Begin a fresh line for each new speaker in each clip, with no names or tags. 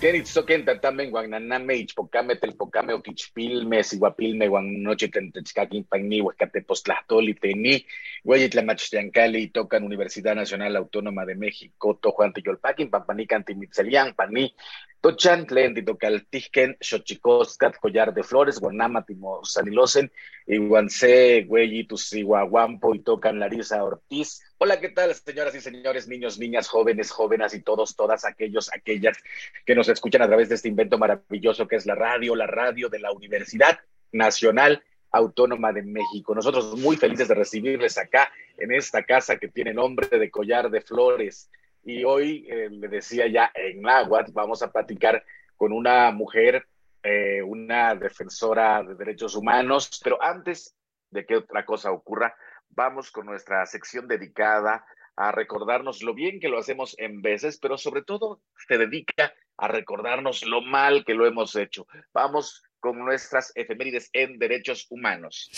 Kenitzoken tatamen guananame ichpocame telpocame oquichpilme siguapilme guan noche tentechcaquin panni huescatepostlahtoli teni hueyitlamachtiancali tocan Universidad Nacional Autónoma de México tojuan tiyolpaquin pampanican timitzelian pani tochan tlen titocaltijken xochicoscat collar de flores guanama timosanilosen iguanse güeyitus iguaguampo y tocan Larisa Ortiz. Hola, ¿qué tal, señoras y señores, niños, niñas, jóvenes, jóvenes y todos, todas aquellos, aquellas que nos escuchan a través de este invento maravilloso que es la radio, la radio de la Universidad Nacional Autónoma de México. Nosotros muy felices de recibirles acá en esta casa que tiene nombre de Collar de Flores. Y hoy, eh, le decía ya en Náhuatl, vamos a platicar con una mujer, eh, una defensora de derechos humanos, pero antes de que otra cosa ocurra, vamos con nuestra sección dedicada a recordarnos lo bien que lo hacemos en veces, pero sobre todo se dedica a recordarnos lo mal que lo hemos hecho. Vamos con nuestras efemérides en derechos humanos.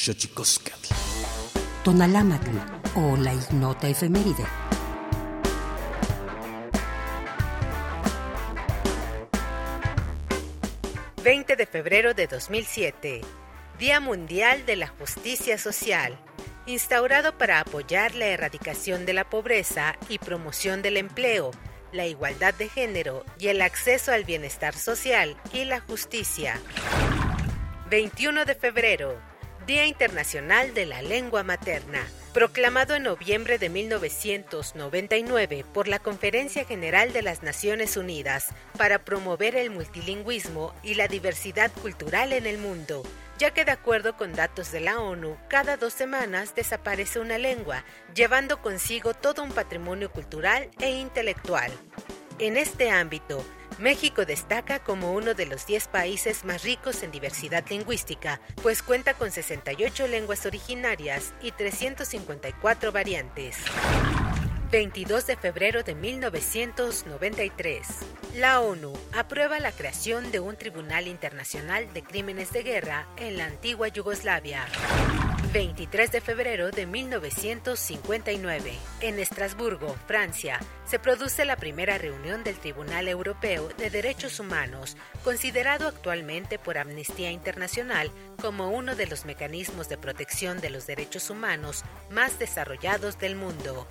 Tonalámatl o la ignota efeméride.
...20 de febrero de 2007... ...Día Mundial de la Justicia Social instaurado para apoyar la erradicación de la pobreza y promoción del empleo, la igualdad de género y el acceso al bienestar social y la justicia. 21 de febrero, Día Internacional de la Lengua Materna, proclamado en noviembre de 1999 por la Conferencia General de las Naciones Unidas para promover el multilingüismo y la diversidad cultural en el mundo, ya que de acuerdo con datos de la ONU, cada dos semanas desaparece una lengua, llevando consigo todo un patrimonio cultural e intelectual. En este ámbito, México destaca como uno de los 10 países más ricos en diversidad lingüística, pues cuenta con 68 lenguas originarias y 354 variantes. 22 de febrero de 1993. La ONU aprueba la creación de un Tribunal Internacional de Crímenes de Guerra en la antigua Yugoslavia. 23 de febrero de 1959. En Estrasburgo, Francia, se produce la primera reunión del Tribunal Europeo de Derechos Humanos, considerado actualmente por Amnistía Internacional como uno de los mecanismos de protección de los derechos humanos más desarrollados del mundo.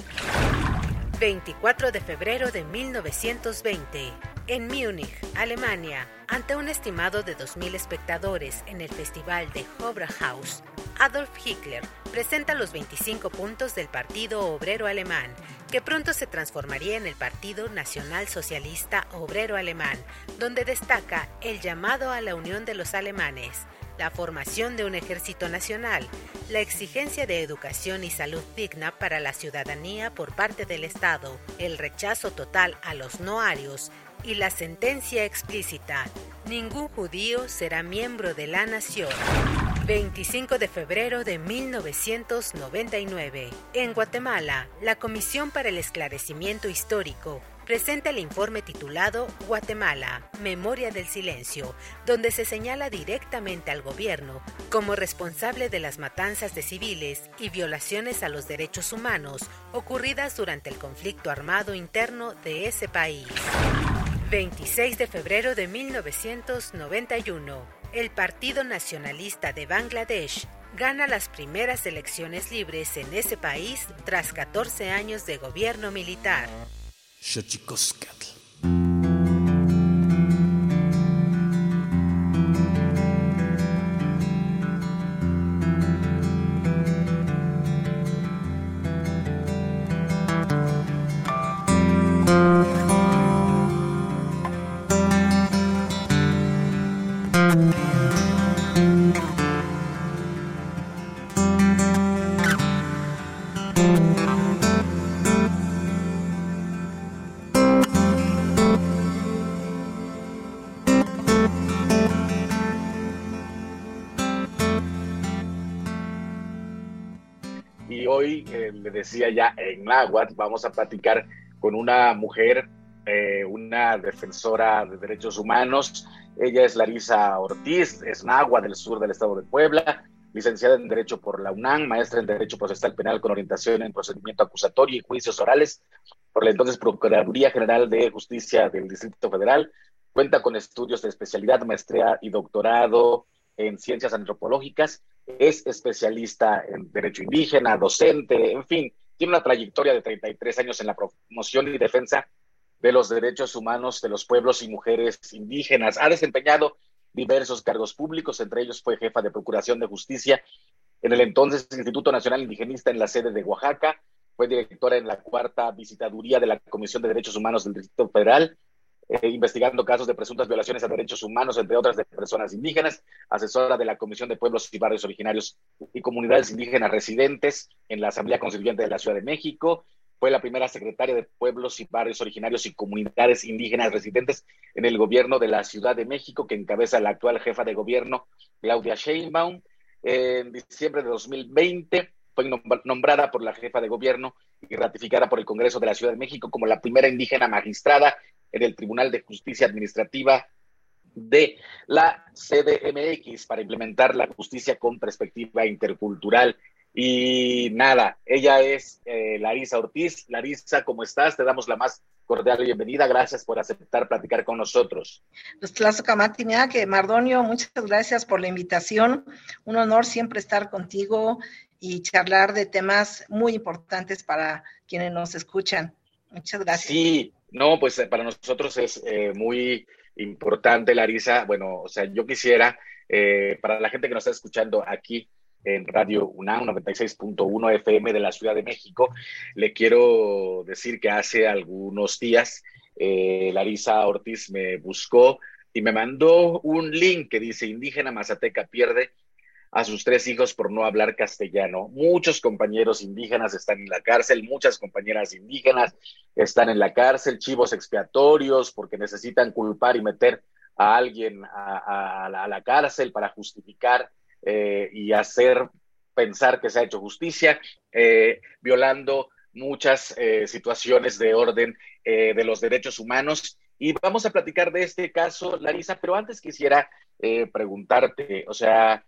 24 de febrero de 1920, en Múnich, Alemania, ante un estimado de 2.000 espectadores en el Festival de House, Adolf Hitler presenta los 25 puntos del Partido Obrero Alemán, que pronto se transformaría en el Partido Nacional Socialista Obrero Alemán, donde destaca el llamado a la unión de los alemanes, la formación de un ejército nacional, la exigencia de educación y salud digna para la ciudadanía por parte del Estado, el rechazo total a los noarios y la sentencia explícita, ningún judío será miembro de la nación. 25 de febrero de 1999. En Guatemala, la Comisión para el Esclarecimiento Histórico presenta el informe titulado Guatemala, Memoria del Silencio, donde se señala directamente al gobierno como responsable de las matanzas de civiles y violaciones a los derechos humanos ocurridas durante el conflicto armado interno de ese país. 26 de febrero de 1991. El Partido Nacionalista de Bangladesh gana las primeras elecciones libres en ese país tras 14 años de gobierno militar. Xochicoscatl.
Decía ya en náhuatl, vamos a platicar con una mujer, eh, una defensora de derechos humanos. Ella es Larisa Ortiz, es náhuatl del sur del estado de Puebla, licenciada en Derecho por la UNAM, maestra en Derecho Procesal Penal con orientación en procedimiento acusatorio y juicios orales por la entonces Procuraduría General de Justicia del Distrito Federal. Cuenta con estudios de especialidad, maestría y doctorado en ciencias antropológicas es especialista en derecho indígena, docente, en fin, tiene una trayectoria de 33 años en la promoción y defensa de los derechos humanos de los pueblos y mujeres indígenas. Ha desempeñado diversos cargos públicos, entre ellos fue jefa de Procuración de Justicia en el entonces Instituto Nacional Indigenista en la sede de Oaxaca, fue directora en la cuarta visitaduría de la Comisión de Derechos Humanos del Distrito Federal eh, investigando casos de presuntas violaciones a derechos humanos, entre otras de personas indígenas, asesora de la Comisión de Pueblos y Barrios Originarios y Comunidades Indígenas Residentes en la Asamblea Constituyente de la Ciudad de México. Fue la primera secretaria de Pueblos y Barrios Originarios y Comunidades Indígenas Residentes en el gobierno de la Ciudad de México, que encabeza la actual jefa de gobierno, Claudia Sheinbaum. En diciembre de 2020 fue nombrada por la jefa de gobierno y ratificada por el Congreso de la Ciudad de México como la primera indígena magistrada en el Tribunal de Justicia Administrativa de la CDMX para implementar la justicia con perspectiva intercultural. Y nada, ella es eh, Larisa Ortiz. Larisa, ¿cómo estás? Te damos la más cordial bienvenida. Gracias por aceptar platicar con nosotros.
Pues que Mardonio, muchas gracias por la invitación. Un honor siempre estar contigo y charlar de temas muy importantes para quienes nos escuchan. Muchas gracias.
Sí, no, pues eh, para nosotros es eh, muy importante, Larisa. Bueno, o sea, yo quisiera, eh, para la gente que nos está escuchando aquí en Radio UNAM 96.1 FM de la Ciudad de México. Le quiero decir que hace algunos días eh, Larisa Ortiz me buscó y me mandó un link que dice Indígena Mazateca pierde a sus tres hijos por no hablar castellano. Muchos compañeros indígenas están en la cárcel, muchas compañeras indígenas están en la cárcel, chivos expiatorios porque necesitan culpar y meter a alguien a, la, cárcel para justificar eh, y hacer pensar que se ha hecho justicia, eh, violando muchas eh, situaciones de orden de los derechos humanos. Y vamos a platicar de este caso, Larisa, pero antes quisiera preguntarte, o sea,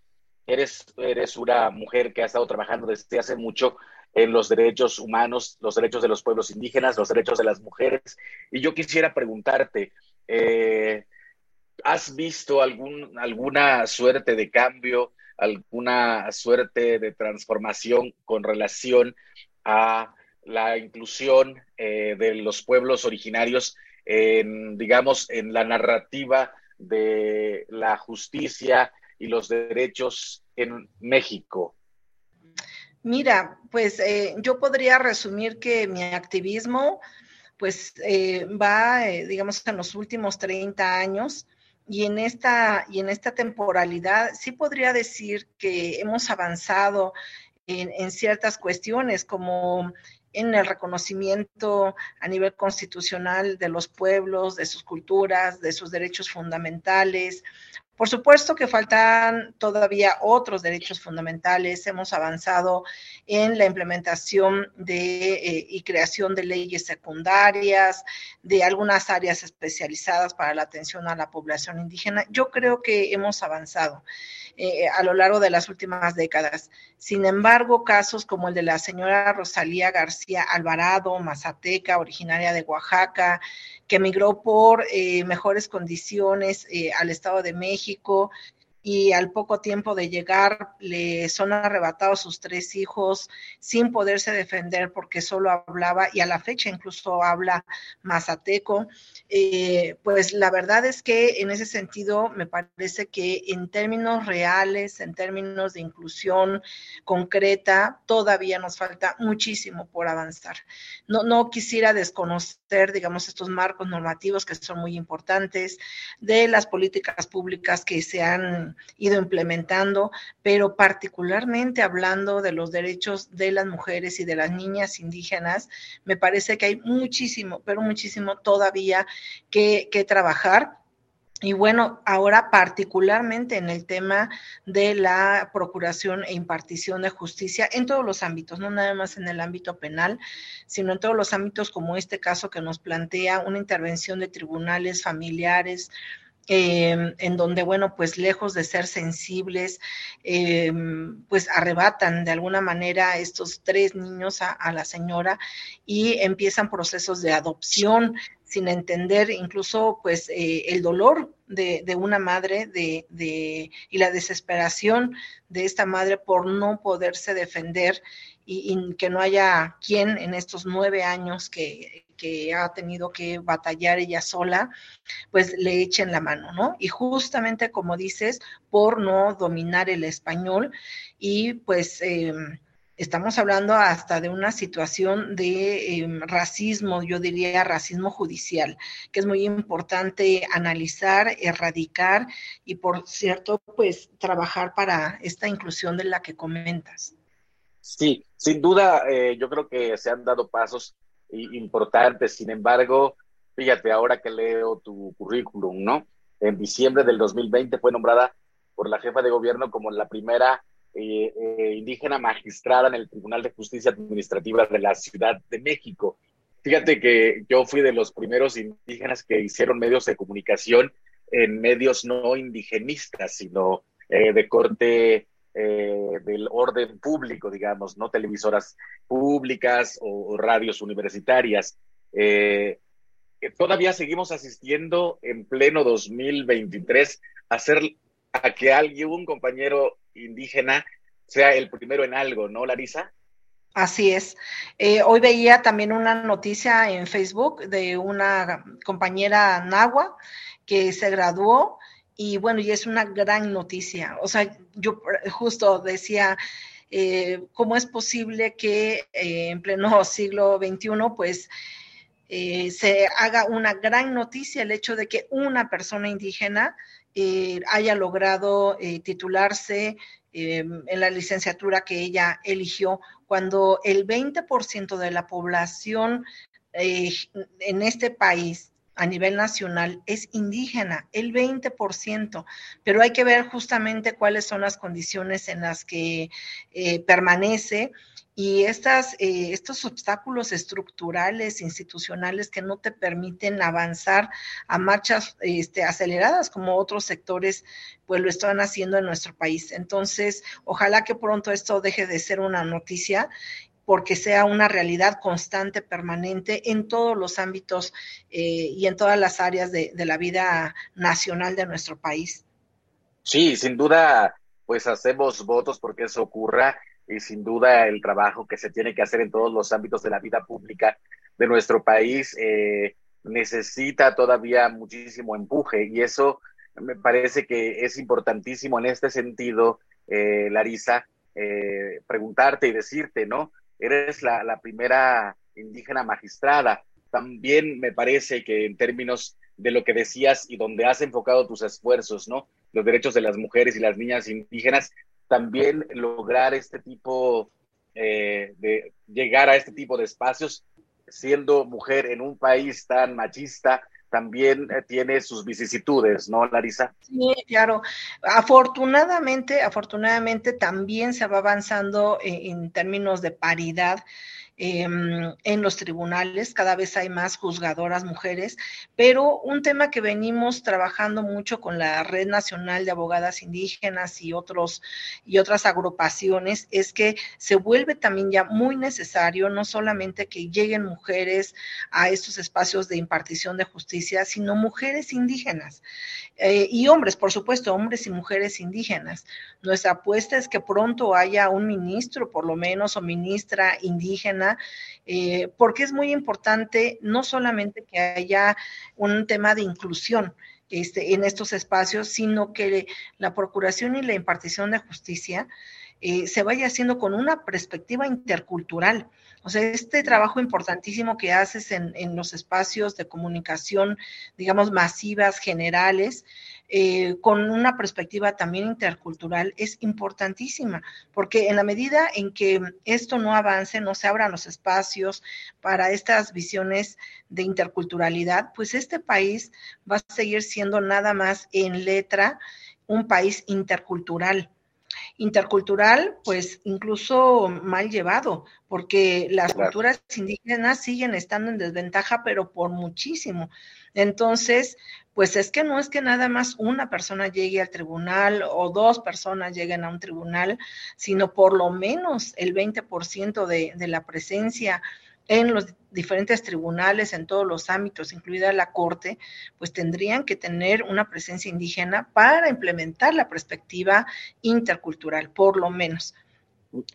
eres, eres una mujer que ha estado trabajando desde hace mucho en los derechos humanos, los derechos de los pueblos indígenas, los derechos de las mujeres. Y yo quisiera preguntarte, eh, ¿has visto alguna suerte de cambio, alguna suerte de transformación con relación a la inclusión eh, de los pueblos originarios en, digamos, en la narrativa de la justicia y los derechos en México?
Mira, pues eh, yo podría resumir que mi activismo pues eh, va, eh, digamos, en los últimos 30 años y en esta, y en esta temporalidad sí podría decir que hemos avanzado en, en ciertas cuestiones como en el reconocimiento a nivel constitucional de los pueblos, de sus culturas, de sus derechos fundamentales, por supuesto que faltan todavía otros derechos fundamentales. Hemos avanzado en la implementación de, eh, y creación de leyes secundarias, de algunas áreas especializadas para la atención a la población indígena. Yo creo que hemos avanzado. Eh, a lo largo de las últimas décadas. Sin embargo, casos como el de la señora Rosalía García Alvarado, mazateca, originaria de Oaxaca, que emigró por eh, mejores condiciones eh, al Estado de México y al poco tiempo de llegar le son arrebatados sus tres hijos sin poderse defender porque solo hablaba y a la fecha incluso habla mazateco. Eh, pues la verdad es que en ese sentido me parece que en términos reales, en términos de inclusión concreta, todavía nos falta muchísimo por avanzar. No, no quisiera desconocer, digamos, estos marcos normativos que son muy importantes, de las políticas públicas que se han ido implementando, pero particularmente hablando de los derechos de las mujeres y de las niñas indígenas, me parece que hay muchísimo, pero muchísimo todavía que, trabajar. Y bueno, ahora particularmente en el tema de la procuración e impartición de justicia en todos los ámbitos, no nada más en el ámbito penal, sino en todos los ámbitos como este caso que nos plantea una intervención de tribunales familiares, Em, en donde, bueno, pues lejos de ser sensibles, em, pues arrebatan de alguna manera estos tres niños a, la señora y empiezan procesos de adopción sin entender incluso pues eh, el dolor de, una madre de, y la desesperación de esta madre por no poderse defender y, que no haya quien en estos nueve años que, que ha tenido que batallar ella sola, pues le echen la mano, ¿no? Y justamente como dices, por no dominar el español y pues... Em, estamos hablando hasta de una situación de em, racismo, yo diría racismo judicial, que es muy importante analizar, erradicar y, por cierto, pues trabajar para esta inclusión de la que comentas.
Sí, sin duda, eh, yo creo que se han dado pasos importantes. Sin embargo, fíjate, ahora que leo tu currículum, ¿no? En diciembre del 2020 fue nombrada por la jefa de gobierno como la primera eh, eh, indígena magistrada en el Tribunal de Justicia Administrativa de la Ciudad de México. Fíjate que yo fui de los primeros indígenas que hicieron medios de comunicación en medios no indigenistas, sino eh, de corte eh, del orden público, digamos, no televisoras públicas o, radios universitarias. Eh, todavía seguimos asistiendo en pleno 2023 a hacer a que alguien, un compañero indígena, sea el primero en algo, ¿no, Larisa?
Así es. Eh, hoy veía también una noticia en Facebook de una compañera nagua que se graduó y bueno, y es una gran noticia. O sea, yo justo decía, eh, ¿cómo es posible que eh, en pleno siglo XXI, pues, eh, se haga una gran noticia el hecho de que una persona indígena haya logrado titularse en la licenciatura que ella eligió, cuando el 20% de la población en este país a nivel nacional es indígena, el 20%, pero hay que ver justamente cuáles son las condiciones en las que eh, permanece y estas, eh, estos obstáculos estructurales, institucionales que no te permiten avanzar a marchas este, aceleradas como otros sectores pues lo están haciendo en nuestro país. Entonces, ojalá que pronto esto deje de ser una noticia porque sea una realidad constante, permanente en todos los ámbitos eh, y en todas las áreas de, la vida nacional de nuestro país.
Sí, sin duda, pues hacemos votos porque eso ocurra y sin duda el trabajo que se tiene que hacer en todos los ámbitos de la vida pública de nuestro país eh, necesita todavía muchísimo empuje y eso me parece que es importantísimo en este sentido, eh, Larisa, preguntarte y decirte, ¿no? Eres la, primera indígena magistrada. También me parece que en términos de lo que decías y donde has enfocado tus esfuerzos, ¿no? Los derechos de las mujeres y las niñas indígenas, también lograr este tipo eh, de llegar a este tipo de espacios, siendo mujer en un país tan machista, también eh, tiene sus vicisitudes, ¿no, Larisa?
Sí, claro. Afortunadamente, afortunadamente también se va avanzando en términos de paridad Em, en los tribunales, cada vez hay más juzgadoras mujeres, pero un tema que venimos trabajando mucho con la Red Nacional de Abogadas Indígenas y otros y otras agrupaciones es que se vuelve también ya muy necesario no solamente que lleguen mujeres a estos espacios de impartición de justicia, sino mujeres indígenas eh, y hombres, por supuesto, hombres y mujeres indígenas. Nuestra apuesta es que pronto haya un ministro, por lo menos, o ministra indígena eh, porque es muy importante no solamente que haya un tema de inclusión, este, en estos espacios, sino que la procuración y la impartición de justicia eh, se vaya haciendo con una perspectiva intercultural. O sea, este trabajo importantísimo que haces en, en los espacios de comunicación, digamos, masivas, generales, eh, con una perspectiva también intercultural es importantísima, porque en la medida en que esto no avance, no se abran los espacios para estas visiones de interculturalidad, pues este país va a seguir siendo nada más en letra un país intercultural intercultural, pues incluso mal llevado, porque las culturas indígenas siguen estando en desventaja, pero por muchísimo. Entonces, pues es que no es que nada más una persona llegue al tribunal o dos personas lleguen a un tribunal, sino por lo menos el 20% de, de la presencia en los diferentes tribunales, en todos los ámbitos, incluida la Corte, pues tendrían que tener una presencia indígena para implementar la perspectiva intercultural, por lo menos.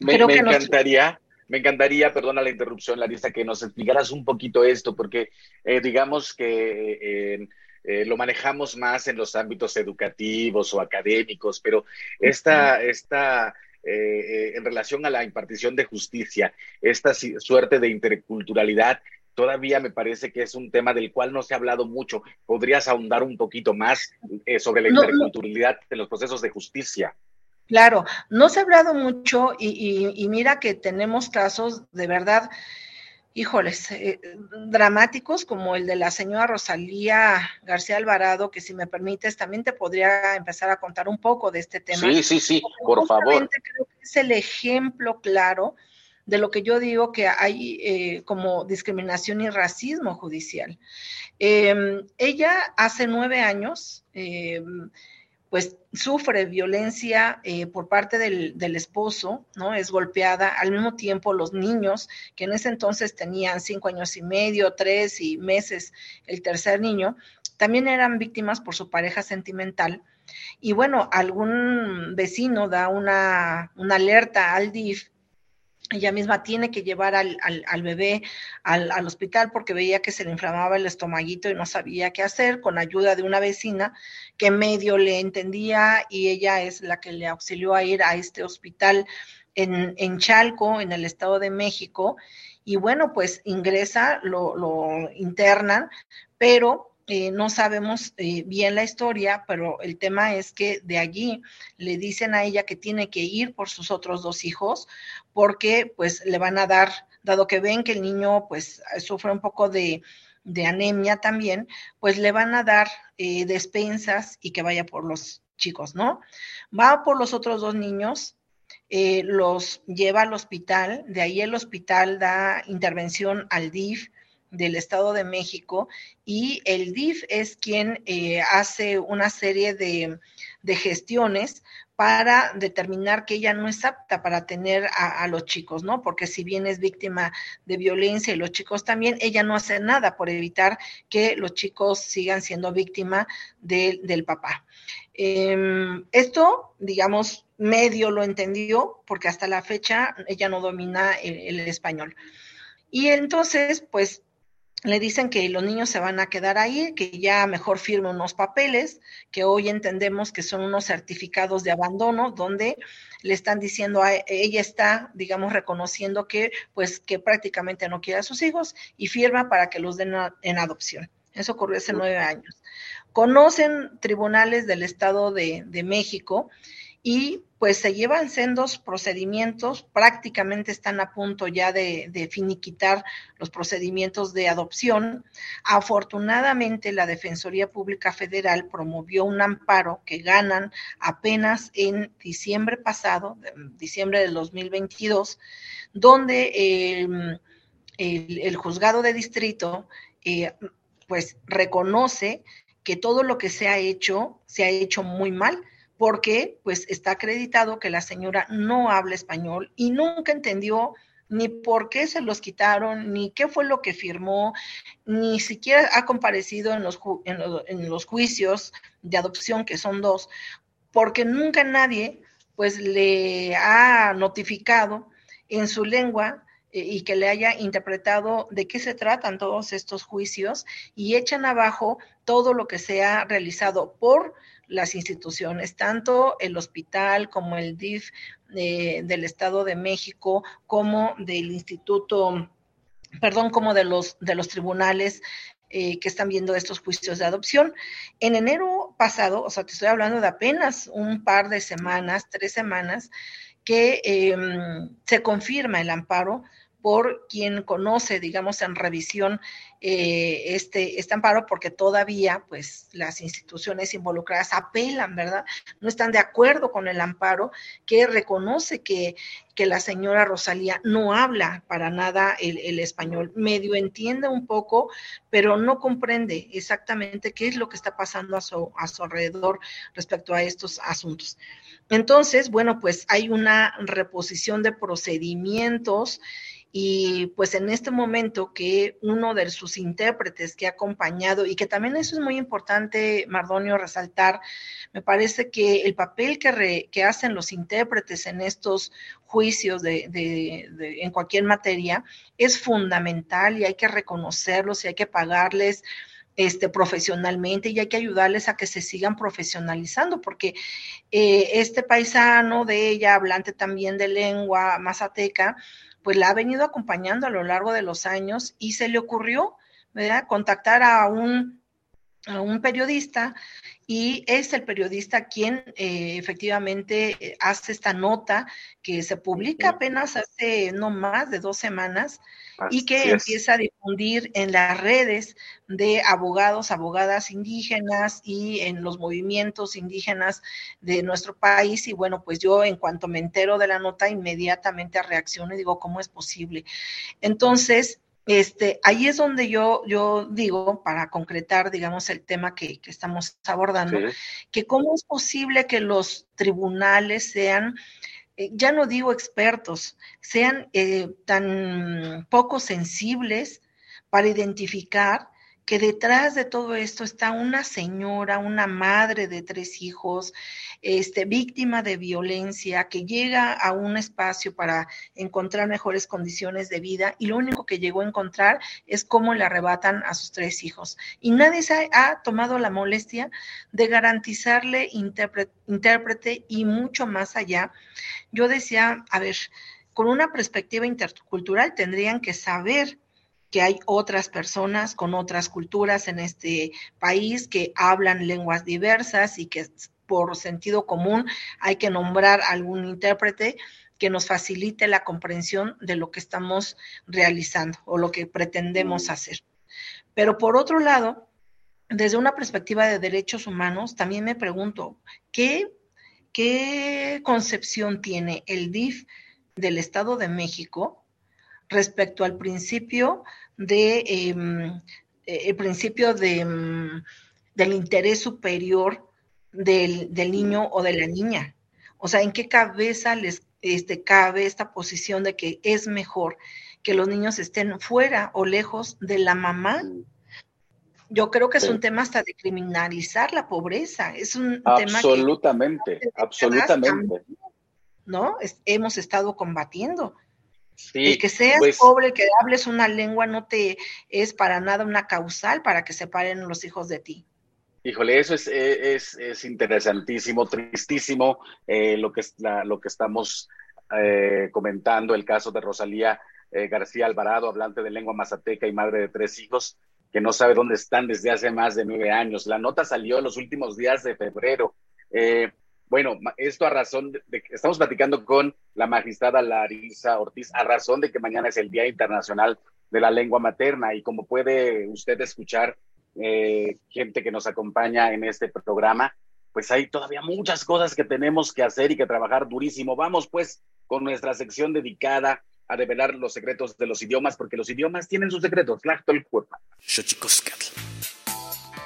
Me, encantaría, me encantaría, perdona la interrupción, Larisa, que nos explicaras un poquito esto, porque eh, digamos que eh, eh, lo manejamos más en los ámbitos educativos o académicos, pero esta, esta en relación a la impartición de justicia, esta suerte de interculturalidad, todavía me parece que es un tema del cual no se ha hablado mucho. ¿Podrías ahondar un poquito más sobre la interculturalidad en los procesos de justicia?
Claro, no se ha hablado mucho y, mira que tenemos casos de verdad, híjoles, eh, dramáticos como el de la señora Rosalía García Alvarado, que si me permites también te podría empezar a contar un poco de este tema.
Sí, sí, sí, por favor.
Creo que es el ejemplo claro de lo que yo digo que hay eh, como discriminación y racismo judicial. Em, ella hace nueve años em, pues sufre violencia eh, por parte del, esposo, ¿no? Es golpeada. Al mismo tiempo, los niños, que en ese entonces tenían cinco años y medio, tres y meses, el tercer niño, también eran víctimas por su pareja sentimental. Y bueno, algún vecino da una, una alerta al DIF ella misma tiene que llevar al, al, bebé al, al, hospital porque veía que se le inflamaba el estomaguito y no sabía qué hacer, con ayuda de una vecina que medio le entendía y ella es la que le auxilió a ir a este hospital en, en Chalco, en el Estado de México. Y bueno, pues ingresa, lo, lo internan, pero eh, no sabemos eh, bien la historia, pero el tema es que de allí le dicen a ella que tiene que ir por sus otros dos hijos porque pues le van a dar, dado que ven que el niño pues sufre un poco de, anemia también, pues le van a dar eh, despensas y que vaya por los chicos, ¿no? Va por los otros dos niños, los lleva al hospital, de ahí el hospital da intervención al DIF, del Estado de México y el DIF es quien eh, hace una serie de, gestiones para determinar que ella no es apta para tener a, los chicos, ¿no? Porque si bien es víctima de violencia y los chicos también, ella no hace nada por evitar que los chicos sigan siendo víctima del papá. Em, esto, digamos, medio lo entendió porque hasta la fecha ella no domina el español. Y entonces, pues le dicen que los niños se van a quedar ahí, que ya mejor firme unos papeles, que hoy entendemos que son unos certificados de abandono, donde le están diciendo a ella está, digamos, reconociendo que, pues, que prácticamente no quiere a sus hijos y firma para que los den en adopción. Eso ocurrió hace nueve años. Conocen tribunales del Estado de, de México y pues se llevan sendos procedimientos, prácticamente están a punto ya de, finiquitar los procedimientos de adopción. Afortunadamente, la Defensoría Pública Federal promovió un amparo que ganan apenas en diciembre pasado, diciembre del 2022, donde em, el, juzgado de distrito eh, pues reconoce que todo lo que se ha hecho se ha hecho muy mal porque pues está acreditado que la señora no habla español y nunca entendió ni por qué se los quitaron, ni qué fue lo que firmó, ni siquiera ha comparecido en los, en los, juicios de adopción, que son dos, porque nunca nadie pues le ha notificado en su lengua eh, y que le haya interpretado de qué se tratan todos estos juicios y echan abajo todo lo que se ha realizado por las instituciones, tanto el hospital como el DIF del Estado de México, como del Instituto, perdón, como de los, de los tribunales eh, que están viendo estos juicios de adopción. En enero pasado, o sea, te estoy hablando de apenas un par de semanas, tres semanas, que em, se confirma el amparo por quien conoce, digamos, en revisión eh, este, este amparo, porque todavía, pues, las instituciones involucradas apelan, ¿verdad? No están de acuerdo con el amparo que reconoce que, que la señora Rosalía no habla para nada el, español, medio entiende un poco, pero no comprende exactamente qué es lo que está pasando a su, a su alrededor respecto a estos asuntos. Entonces, bueno, pues hay una reposición de procedimientos y pues en este momento que uno de sus intérpretes que ha acompañado y que también eso es muy importante, Mardonio, resaltar, me parece que el papel que, que hacen los intérpretes en estos juicios de, de, en cualquier materia es fundamental y hay que reconocerlos y hay que pagarles este, profesionalmente y hay que ayudarles a que se sigan profesionalizando, porque eh, este paisano de ella, hablante también de lengua mazateca, pues la ha venido acompañando a lo largo de los años y se le ocurrió, ¿verdad? Contactar a un, a un periodista y es el periodista quien eh, efectivamente hace esta nota que se publica apenas hace no más de dos semanas y que empieza a difundir en las redes de abogados, abogadas indígenas y en los movimientos indígenas de nuestro país. Y bueno, pues yo en cuanto me entero de la nota, inmediatamente reacciono y digo, ¿cómo es posible? Entonces, este, ahí es donde yo, yo digo, para concretar, digamos, el tema que, estamos abordando, que cómo es posible que los tribunales sean, ya no digo expertos, sean eh, tan poco sensibles para identificar que detrás de todo esto está una señora, una madre de tres hijos, este, víctima de violencia, que llega a un espacio para encontrar mejores condiciones de vida y lo único que llegó a encontrar es cómo le arrebatan a sus tres hijos. Y nadie se ha tomado la molestia de garantizarle intérprete y mucho más allá. Yo decía, a ver, con una perspectiva intercultural tendrían que saber que hay otras personas con otras culturas en este país que hablan lenguas diversas y que por sentido común hay que nombrar algún intérprete que nos facilite la comprensión de lo que estamos realizando o lo que pretendemos mm. hacer. Pero por otro lado, desde una perspectiva de derechos humanos, también me pregunto, ¿qué, qué concepción tiene el DIF del Estado de México respecto al principio de em, eh, principio em, del interés superior del, niño o de la niña. O sea, ¿en qué cabeza les este, cabe esta posición de que es mejor que los niños estén fuera o lejos de la mamá? Yo creo que es un tema hasta de criminalizar la pobreza. Es un
tema absolutamente, absolutamente.
¿No? hemos estado combatiendo el que seas pues pobre, que hables una lengua, no te es para nada una causal para que se paren los hijos de ti.
Híjole, eso es, es, interesantísimo, tristísimo eh, lo, que, lo que estamos eh, comentando, el caso de Rosalía eh, García Alvarado, hablante de lengua mazateca y madre de tres hijos, que no sabe dónde están desde hace más de nueve años. La nota salió en los últimos días de febrero. Bueno, esto a razón de, que estamos platicando con la magistrada Larisa Ortiz, a razón de que mañana es el Día Internacional de la Lengua Materna y como puede usted escuchar, eh, gente que nos acompaña en este programa, pues hay todavía muchas cosas que tenemos que hacer y que trabajar durísimo. Vamos pues con nuestra sección dedicada a revelar los secretos de los idiomas, porque los idiomas tienen sus secretos.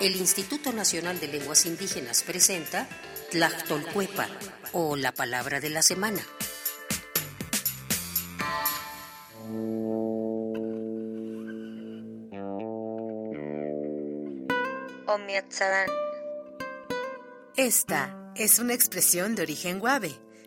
El Instituto Nacional de Lenguas Indígenas presenta Tlachtolcuepa o la palabra de la semana.
Esta es una expresión de origen guave.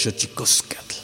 Xochicoscatl.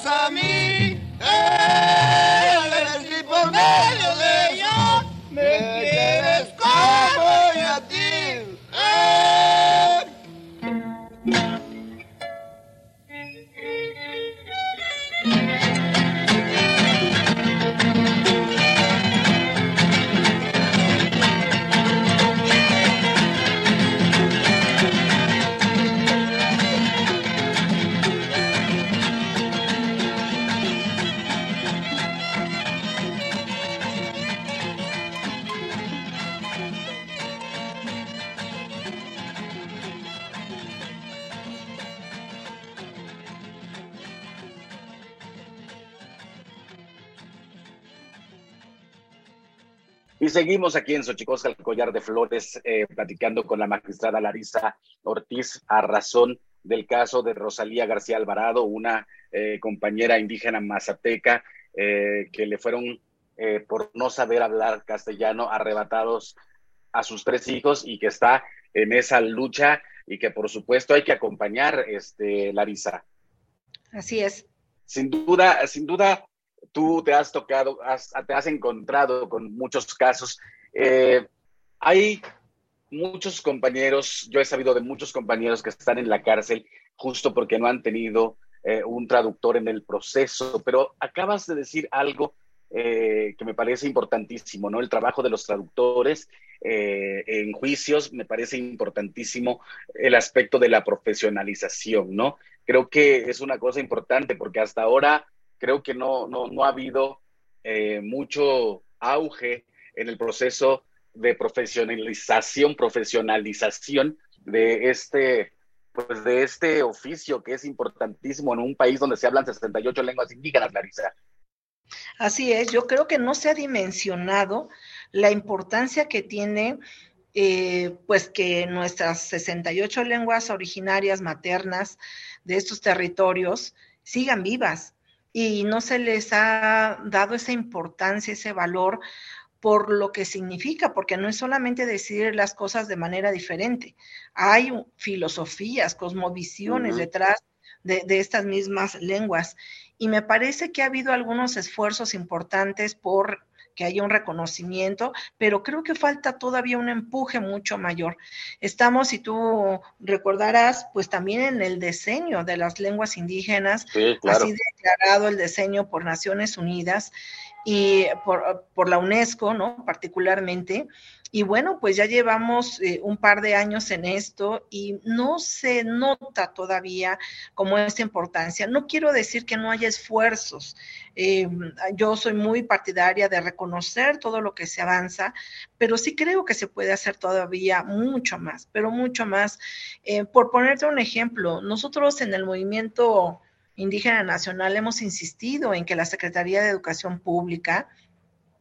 Y seguimos aquí en Xochicosca, el collar de flores, eh, platicando con la magistrada Larisa Ortiz a razón del caso de Rosalía García Alvarado, una eh, compañera indígena mazateca eh, que le fueron, por no saber hablar castellano, arrebatados a sus tres hijos y que está en esa lucha y que por supuesto hay que acompañar, este, Larisa.
Así es.
Sin duda, sin duda, tú te has tocado, te has encontrado con muchos casos. Eh, hay muchos compañeros, yo he sabido de muchos compañeros que están en la cárcel justo porque no han tenido eh, un traductor en el proceso, pero acabas de decir algo eh, que me parece importantísimo, ¿no? El trabajo de los traductores en juicios, me parece importantísimo el aspecto de la profesionalización, ¿no? Creo que es una cosa importante porque hasta ahora creo que no, no, ha habido eh, mucho auge en el proceso de profesionalización, profesionalización de este, pues de este oficio que es importantísimo en un país donde se hablan 68 lenguas indígenas, Larisa.
Así es, yo creo que no se ha dimensionado la importancia que tiene eh, pues que nuestras 68 lenguas originarias maternas de estos territorios sigan vivas, y no se les ha dado esa importancia, ese valor por lo que significa, porque no es solamente decir las cosas de manera diferente, hay filosofías, cosmovisiones detrás de, de, estas mismas lenguas. Y me parece que ha habido algunos esfuerzos importantes por que haya un reconocimiento, pero creo que falta todavía un empuje mucho mayor. Estamos, si tú recordarás, pues también en el diseño de las lenguas indígenas, así declarado el diseño por Naciones Unidas y por, por la UNESCO, ¿no? Particularmente, y bueno, pues ya llevamos eh, un par de años en esto y no se nota todavía como esta importancia. No quiero decir que no haya esfuerzos. Eh, yo soy muy partidaria de reconocer todo lo que se avanza, pero sí creo que se puede hacer todavía mucho más, pero mucho más. Eh, por ponerte un ejemplo, nosotros en el movimiento indígena nacional hemos insistido en que la Secretaría de Educación Pública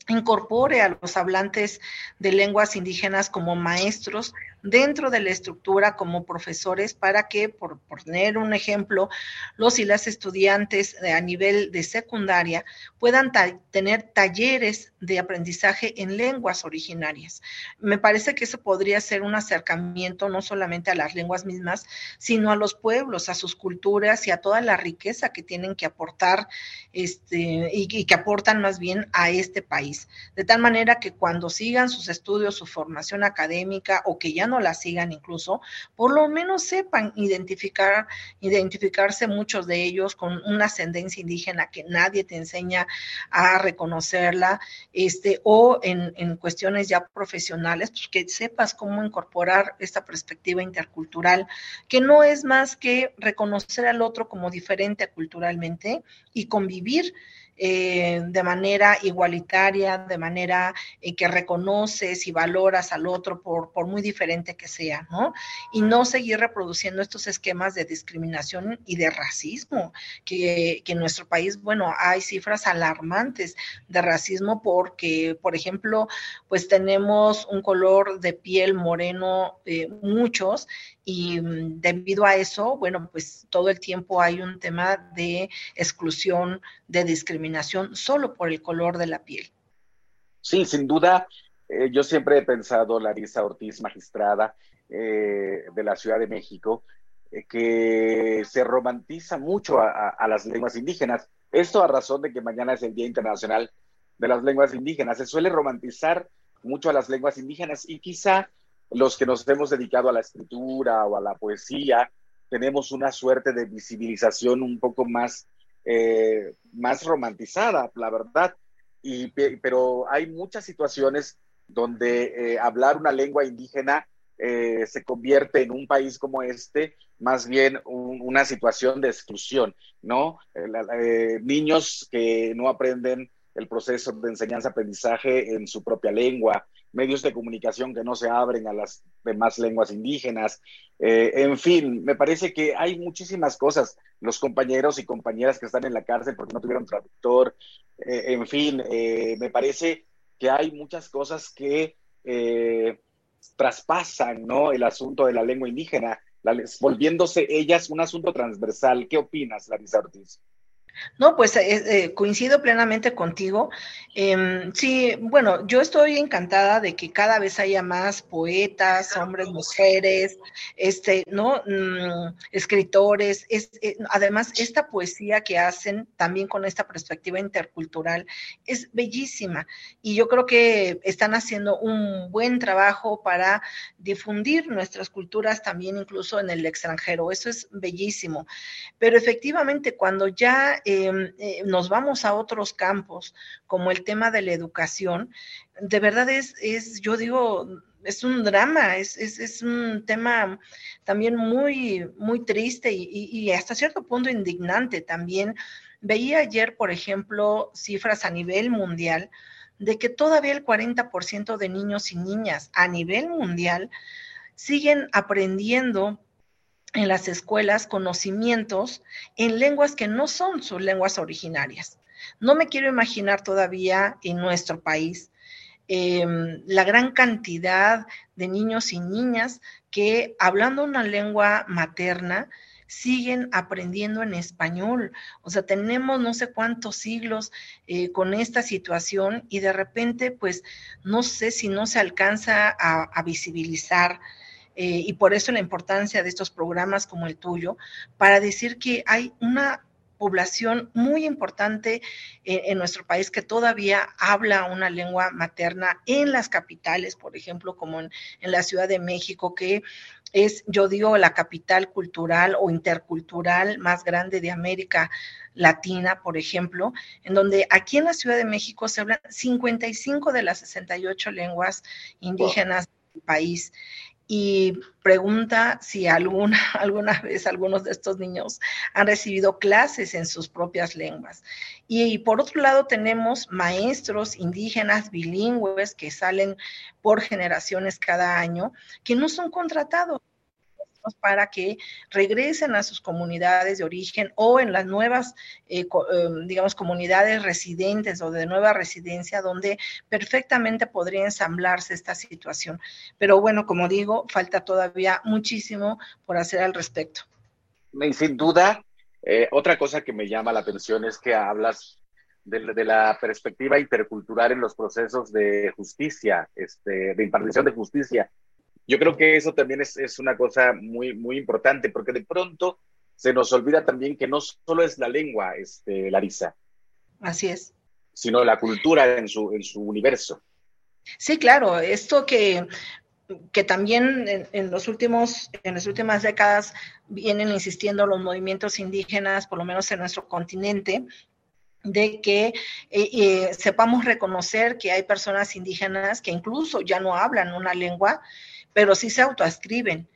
incorpore a los hablantes de lenguas indígenas como maestros dentro de la estructura como profesores para que, por, poner un ejemplo, los y las estudiantes a nivel de secundaria puedan tener talleres de aprendizaje en lenguas originarias. Me parece que eso podría ser un acercamiento no solamente a las lenguas mismas, sino a los pueblos, a sus culturas y a toda la riqueza que tienen que aportar este, y, y que aportan más bien a este país. De tal manera que cuando sigan sus estudios, su formación académica o que ya no la sigan incluso, por lo menos sepan identificar, identificarse muchos de ellos con una ascendencia indígena que nadie te enseña a reconocerla, este, o en, en cuestiones ya profesionales, pues que sepas cómo incorporar esta perspectiva intercultural, que no es más que reconocer al otro como diferente culturalmente y convivir eh, de manera igualitaria, de manera eh, que reconoces y valoras al otro por, por muy diferente que sea, ¿no? Y no seguir reproduciendo estos esquemas de discriminación y de racismo, que, que en nuestro país, bueno, hay cifras alarmantes de racismo porque, por ejemplo, pues tenemos un color de piel moreno, eh, muchos, y mm, debido a eso, bueno, pues todo el tiempo hay un tema de exclusión, de discriminación solo por el color de la piel.
Sí, sin duda, eh, yo siempre he pensado, Larisa Ortiz, magistrada eh, de la Ciudad de México, eh, que se romantiza mucho a, a, las lenguas indígenas. Esto a razón de que mañana es el Día Internacional de las Lenguas Indígenas. Se suele romantizar mucho a las lenguas indígenas y quizá los que nos hemos dedicado a la escritura o a la poesía, tenemos una suerte de visibilización un poco más, eh, más romantizada, la verdad. Y, pero hay muchas situaciones donde eh, hablar una lengua indígena eh, se convierte en un país como este más bien un, una situación de exclusión, ¿no? Niños que no aprenden el proceso de enseñanza-aprendizaje en su propia lengua, medios de comunicación que no se abren a las demás lenguas indígenas. Eh, en fin, me parece que hay muchísimas cosas. Los compañeros y compañeras que están en la cárcel porque no tuvieron traductor. Eh, en fin, eh, me parece que hay muchas cosas que traspasan ¿no? el asunto de la lengua indígena, volviéndose ellas un asunto transversal. ¿Qué opinas, Larisa Ortiz?
No, pues eh, eh, coincido plenamente contigo. Eh, sí, bueno, yo estoy encantada de que cada vez haya más poetas, hombres, mujeres, este, ¿no? Mm, escritores. Es, eh, además, esta poesía que hacen también con esta perspectiva intercultural es bellísima. Y yo creo que están haciendo un buen trabajo para difundir nuestras culturas también incluso en el extranjero. Eso es bellísimo. Pero efectivamente, cuando ya eh, eh, nos vamos a otros campos, como el tema de la educación, de verdad es, es yo digo, es un drama, es, es, es, un tema también muy, muy triste y, y, hasta cierto punto indignante también. Veía ayer, por ejemplo, cifras a nivel mundial de que todavía el 40% de niños y niñas a nivel mundial siguen aprendiendo en las escuelas conocimientos en lenguas que no son sus lenguas originarias. No me quiero imaginar todavía en nuestro país eh, la gran cantidad de niños y niñas que hablando una lengua materna siguen aprendiendo en español. O sea, tenemos no sé cuántos siglos eh, con esta situación y de repente, pues, no sé si no se alcanza a visibilizar eh, y por eso la importancia de estos programas como el tuyo, para decir que hay una población muy importante en, en, nuestro país que todavía habla una lengua materna en las capitales, por ejemplo, como en, en, la Ciudad de México, que es, yo digo, la capital cultural o intercultural más grande de América Latina, por ejemplo, en donde aquí en la Ciudad de México se hablan 55 de las 68 lenguas indígenas wow. del país y pregunta si alguna, alguna vez algunos de estos niños han recibido clases en sus propias lenguas. Y, y, por otro lado tenemos maestros indígenas bilingües que salen por generaciones cada año, que no son contratados para que regresen a sus comunidades de origen o en las nuevas, eh, digamos, comunidades residentes o de nueva residencia, donde perfectamente podría ensamblarse esta situación. Pero bueno, como digo, falta todavía muchísimo por hacer al respecto.
Y sin duda, eh, otra cosa que me llama la atención es que hablas de, de, la perspectiva intercultural en los procesos de justicia, este, de impartición de justicia. Yo creo que eso también es, es, una cosa muy, muy importante, porque de pronto se nos olvida también que no solo es la lengua, este, Larisa.
Así es.
Sino la cultura en su, en su universo.
Sí, claro, esto que, que también en, en, los últimos, en las últimas décadas vienen insistiendo los movimientos indígenas, por lo menos en nuestro continente, de que eh, eh, sepamos reconocer que hay personas indígenas que incluso ya no hablan una lengua, pero sí se autoascriben.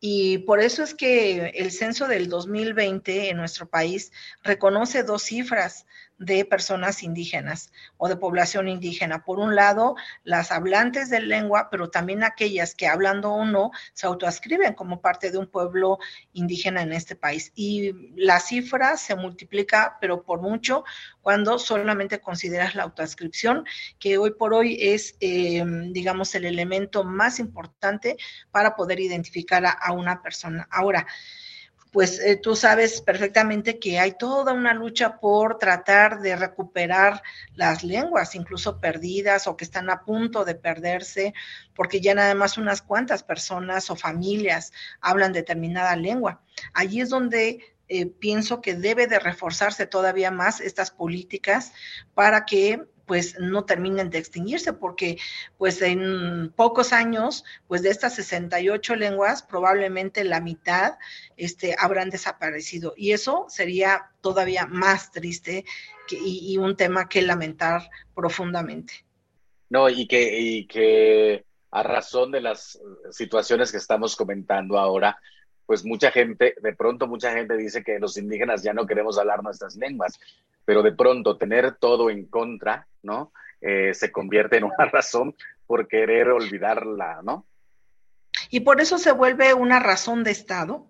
Y por eso es que el censo del 2020 en nuestro país reconoce dos cifras de personas indígenas o de población indígena. Por un lado, las hablantes de lengua, pero también aquellas que hablando o no se autoascriben como parte de un pueblo indígena en este país. Y la cifra se multiplica, pero por mucho, cuando solamente consideras la autoascripción, que hoy por hoy es, eh, digamos, el elemento más importante para poder identificar a una persona. Ahora, pues eh, tú sabes perfectamente que hay toda una lucha por tratar de recuperar las lenguas, incluso perdidas o que están a punto de perderse, porque ya nada más unas cuantas personas o familias hablan determinada lengua. Allí es donde eh, pienso que debe de reforzarse todavía más estas políticas para que pues no terminen de extinguirse, porque pues en pocos años, pues de estas 68 lenguas, probablemente la mitad este, habrán desaparecido. Y eso sería todavía más triste y, y, un tema que lamentar profundamente.
No, y que, y que a razón de las situaciones que estamos comentando ahora, pues mucha gente, de pronto mucha gente dice que los indígenas ya no queremos hablar nuestras lenguas, pero de pronto tener todo en contra, ¿no? Eh, se convierte en una razón por querer olvidarla, ¿no?
Y por eso se vuelve una razón de Estado,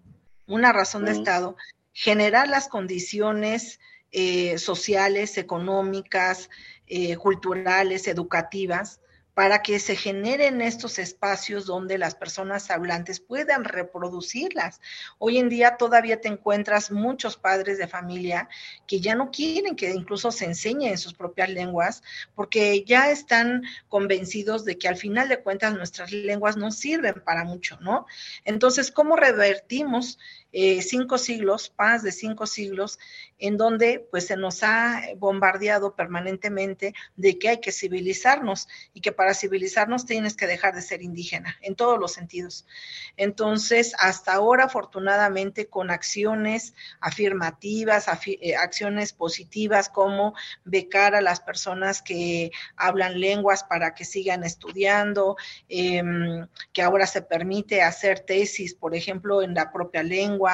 una razón de Estado, generar las condiciones eh, sociales, económicas, eh, culturales, educativas, para que se generen estos espacios donde las personas hablantes puedan reproducirlas. Hoy en día todavía te encuentras muchos padres de familia que ya no quieren que incluso se enseñe en sus propias lenguas porque ya están convencidos de que al final de cuentas nuestras lenguas no sirven para mucho, ¿no? Entonces, ¿cómo revertimos eh, cinco siglos, más de cinco siglos, en donde pues se nos ha bombardeado permanentemente de que hay que civilizarnos y que para civilizarnos tienes que dejar de ser indígena en todos los sentidos. Entonces, hasta ahora, afortunadamente, con acciones afirmativas, eh, acciones positivas como becar a las personas que hablan lenguas para que sigan estudiando, em, que ahora se permite hacer tesis, por ejemplo, en la propia lengua,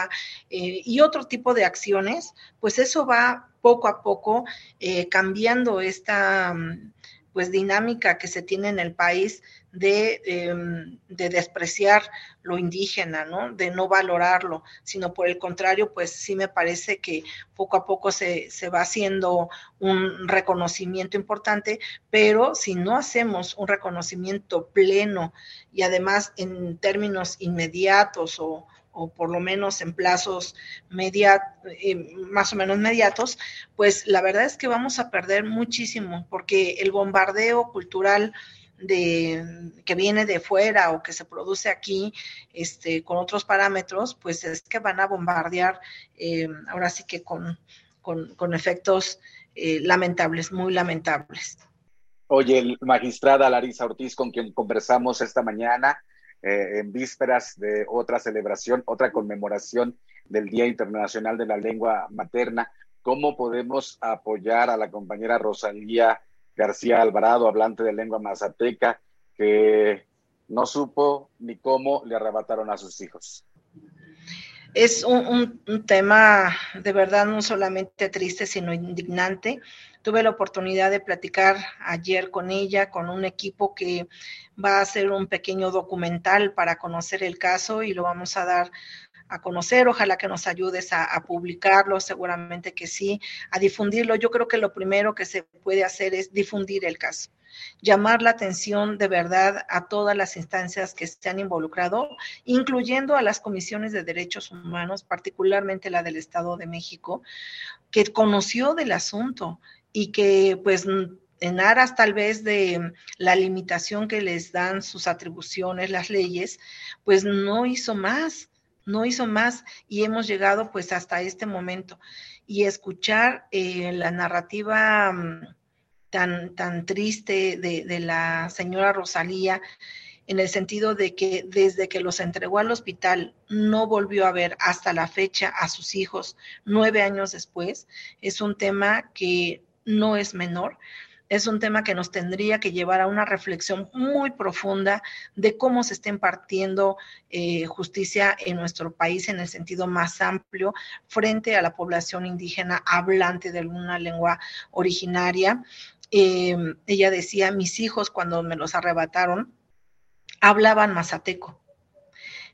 eh, y otro tipo de acciones, pues eso va poco a poco eh, cambiando esta mm, pues dinámica que se tiene en el país de, em, de, despreciar lo indígena, ¿no? De no valorarlo, sino por el contrario, pues sí me parece que poco a poco se, se, va haciendo un reconocimiento importante, pero si no hacemos un reconocimiento pleno y además en términos inmediatos o, o por lo menos en plazos media, eh, más o menos inmediatos, pues la verdad es que vamos a perder muchísimo, porque el bombardeo cultural de, que viene de fuera o que se produce aquí este, con otros parámetros, pues es que van a bombardear eh, ahora sí que con, con, efectos eh, lamentables, muy lamentables.
Oye, magistrada Larisa Ortiz, con quien conversamos esta mañana, eh, en vísperas de otra celebración, otra conmemoración del Día Internacional de la Lengua Materna. ¿Cómo podemos apoyar a la compañera Rosalía García Alvarado, hablante de lengua mazateca, que no supo ni cómo le arrebataron a sus hijos?
Es un, un tema de verdad no solamente triste, sino indignante. Tuve la oportunidad de platicar ayer con ella, con un equipo que va a hacer un pequeño documental para conocer el caso y lo vamos a dar a conocer, ojalá que nos ayudes a, publicarlo, seguramente que sí, a difundirlo. Yo creo que lo primero que se puede hacer es difundir el caso, llamar la atención de verdad a todas las instancias que se han involucrado, incluyendo a las comisiones de derechos humanos, particularmente la del Estado de México, que conoció del asunto y que pues en aras tal vez de la limitación que les dan sus atribuciones, las leyes, pues no hizo más, no hizo más y hemos llegado pues hasta este momento. Y escuchar eh, la narrativa mm, tan, tan triste de, de la señora Rosalía, en el sentido de que desde que los entregó al hospital no volvió a ver hasta la fecha a sus hijos nueve años después, es un tema que no es menor es un tema que nos tendría que llevar a una reflexión muy profunda de cómo se está impartiendo eh, justicia en nuestro país en el sentido más amplio frente a la población indígena hablante de alguna lengua originaria. Eh, ella decía, mis hijos cuando me los arrebataron, hablaban mazateco.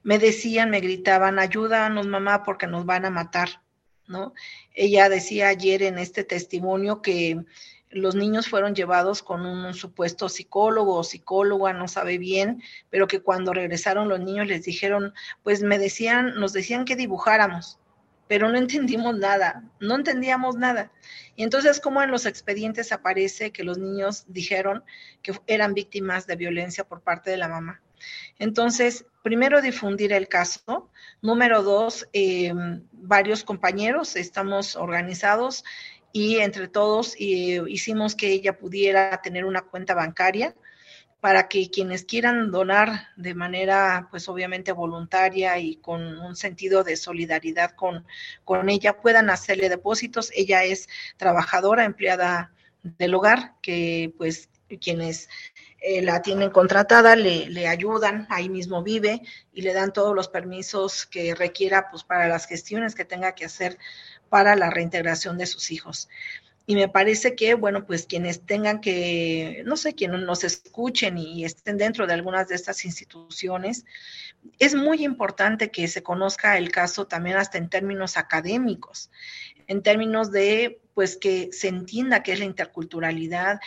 Me decían, me gritaban, ayúdanos mamá porque nos van a matar, ¿no? Ella decía ayer en este testimonio que los niños fueron llevados con un, supuesto psicólogo o psicóloga, no sabe bien, pero que cuando regresaron los niños les dijeron, pues me decían, nos decían que dibujáramos, pero no entendimos nada, no entendíamos nada. Y entonces, como en los expedientes aparece que los niños dijeron que eran víctimas de violencia por parte de la mamá. Entonces, primero difundir el caso. Número dos, eh, varios compañeros estamos organizados y entre todos eh, hicimos que ella pudiera tener una cuenta bancaria para que quienes quieran donar de manera, pues obviamente voluntaria y con un sentido de solidaridad con, con ella, puedan hacerle depósitos. Ella es trabajadora, empleada del hogar, que pues quienes eh, la tienen contratada le, le, ayudan, ahí mismo vive y le dan todos los permisos que requiera pues para las gestiones que tenga que hacer para la reintegración de sus hijos. Y me parece que, bueno, pues quienes tengan que, no sé, quienes nos escuchen y estén dentro de algunas de estas instituciones, es muy importante que se conozca el caso también hasta en términos académicos, en términos de, pues, que se entienda qué es la interculturalidad,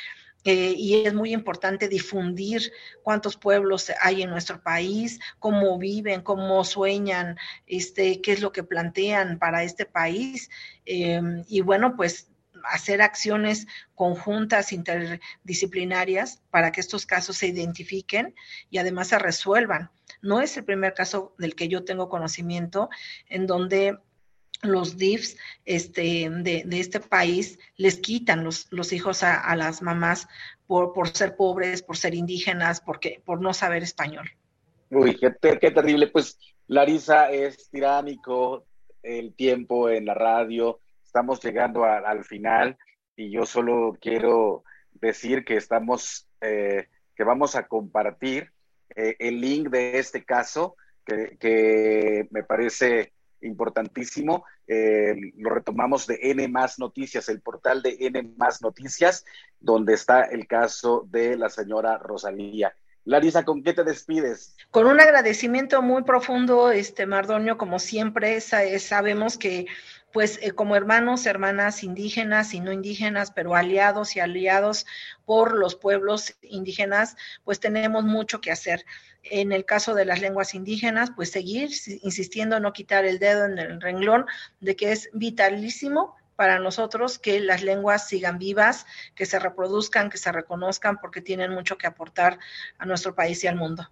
eh, y es muy importante difundir cuántos pueblos hay en nuestro país, cómo viven, cómo sueñan, este, qué es lo que plantean para este país. Em, y bueno, pues hacer acciones conjuntas, interdisciplinarias, para que estos casos se identifiquen y además se resuelvan. No es el primer caso del que yo tengo conocimiento en donde los DIFs este, de, este país les quitan los, hijos a, las mamás por, ser pobres, por ser indígenas, porque, por no saber español.
Uy, qué, terrible. Pues Larisa es tiránico el tiempo en la radio. Estamos llegando al final y yo solo quiero decir que estamos, eh, que vamos a compartir eh, el link de este caso que me parece importantísimo. Eh, lo retomamos de N más Noticias, el portal de N más Noticias, donde está el caso de la señora Rosalía. Larisa, ¿con qué te despides?
Con un agradecimiento muy profundo, este Mardonio, como siempre, sabemos que pues eh, como hermanos, hermanas indígenas y no indígenas, pero aliados y aliados por los pueblos indígenas, pues tenemos mucho que hacer. En el caso de las lenguas indígenas, pues seguir insistiendo en no quitar el dedo en el renglón de que es vitalísimo para nosotros que las lenguas sigan vivas, que se reproduzcan, que se reconozcan, porque tienen mucho que aportar a nuestro país y al mundo.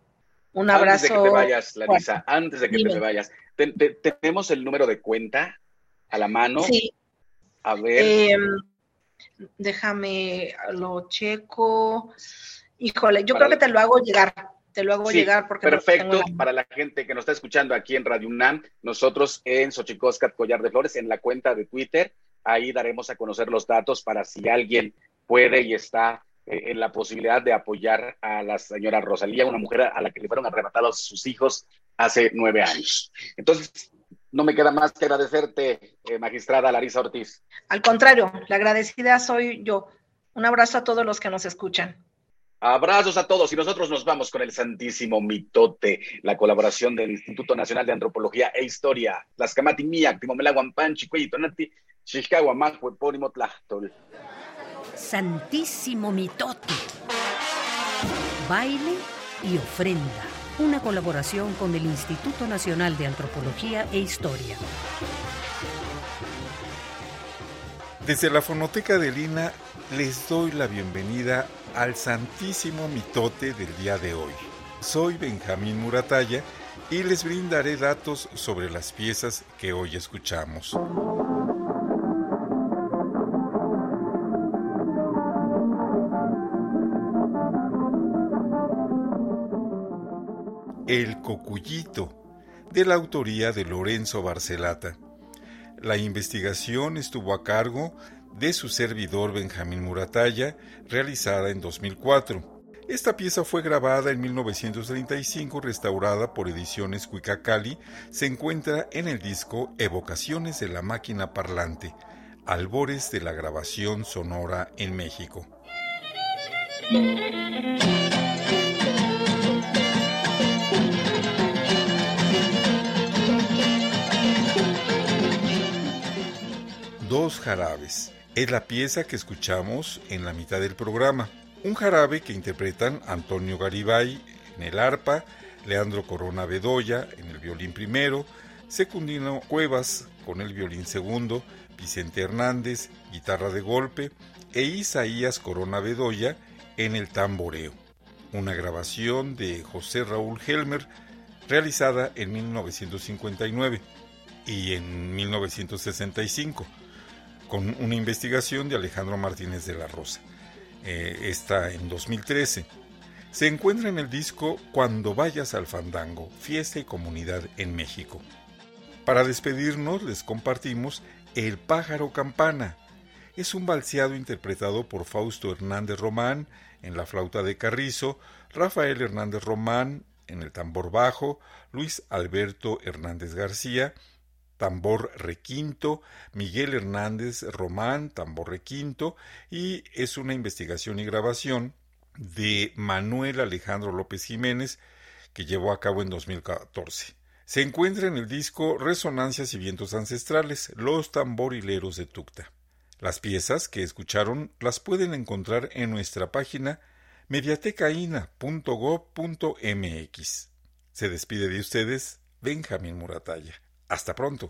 Un abrazo.
Antes de que te vayas, Larisa, antes de que te vayas, ¿tenemos el número de cuenta a la mano?
Sí.
A ver.
Em, déjame, lo checo. Híjole, yo creo que te lo hago llegar te lo hago llegar porque
perfecto para la gente que nos está escuchando aquí en Radio UNAM nosotros en Xochicoscat Collar de Flores en la cuenta de Twitter ahí daremos a conocer los datos para si alguien puede y está eh, en la posibilidad de apoyar a la señora Rosalía una mujer a la que le fueron arrebatados sus hijos hace nueve años entonces no me queda más que agradecerte, eh, magistrada Larisa Ortiz.
Al contrario, la agradecida soy yo. Un abrazo a todos los que nos escuchan.
Abrazos a todos y nosotros nos vamos con el Santísimo Mitote, la colaboración del Instituto Nacional de Antropología e Historia, las Camati Miak, Timomelaguampan, Chicueyitonati, Epónimo Tlachtol.
Santísimo Mitote. Baile y ofrenda. Una colaboración con el Instituto Nacional de Antropología e Historia.
Desde la Fonoteca de Lina les doy la bienvenida al Santísimo Mitote del día de hoy. Soy Benjamín Murataya y les brindaré datos sobre las piezas que hoy escuchamos. El Cocuyito, de la autoría de Lorenzo Barcelata. La investigación estuvo a cargo su servidor Benjamín Muratalla, realizada en 2004. Esta pieza fue grabada en 1935, restaurada por Ediciones Cuicacali, se encuentra en el disco Evocaciones de la máquina parlante, albores de la grabación sonora en México. Dos jarabes. Es la pieza que escuchamos en la mitad del programa. Un jarabe que interpretan Antonio Garibay en el arpa, Leandro Corona Bedoya en el violín primero, Secundino Cuevas con el violín segundo, Vicente Hernández, guitarra de golpe, e Isaías Corona Bedoya en el tamboreo. Una grabación de José Raúl Helmer realizada en 1959 y en 1965, con una investigación de Alejandro Martínez de la Rosa. Eh, está en 2013. Se encuentra en el disco Cuando vayas al fandango, fiesta y comunidad en México. Para despedirnos les compartimos El pájaro campana. Es un balseado interpretado por Fausto Hernández Román en la flauta de Carrizo, Rafael Hernández Román en el tambor bajo, Luis Alberto Hernández García tambor requinto, Miguel Hernández Román, tambor requinto, y es una investigación y grabación de Manuel Alejandro López Jiménez que llevó a cabo en 2014. Se encuentra en el disco Resonancias y Vientos Ancestrales, Los Tamborileros de Tucta. Las piezas que escucharon las pueden encontrar en nuestra página mediatecaina.gov.mx. Se despide de ustedes Benjamín Muratalla. Hasta pronto.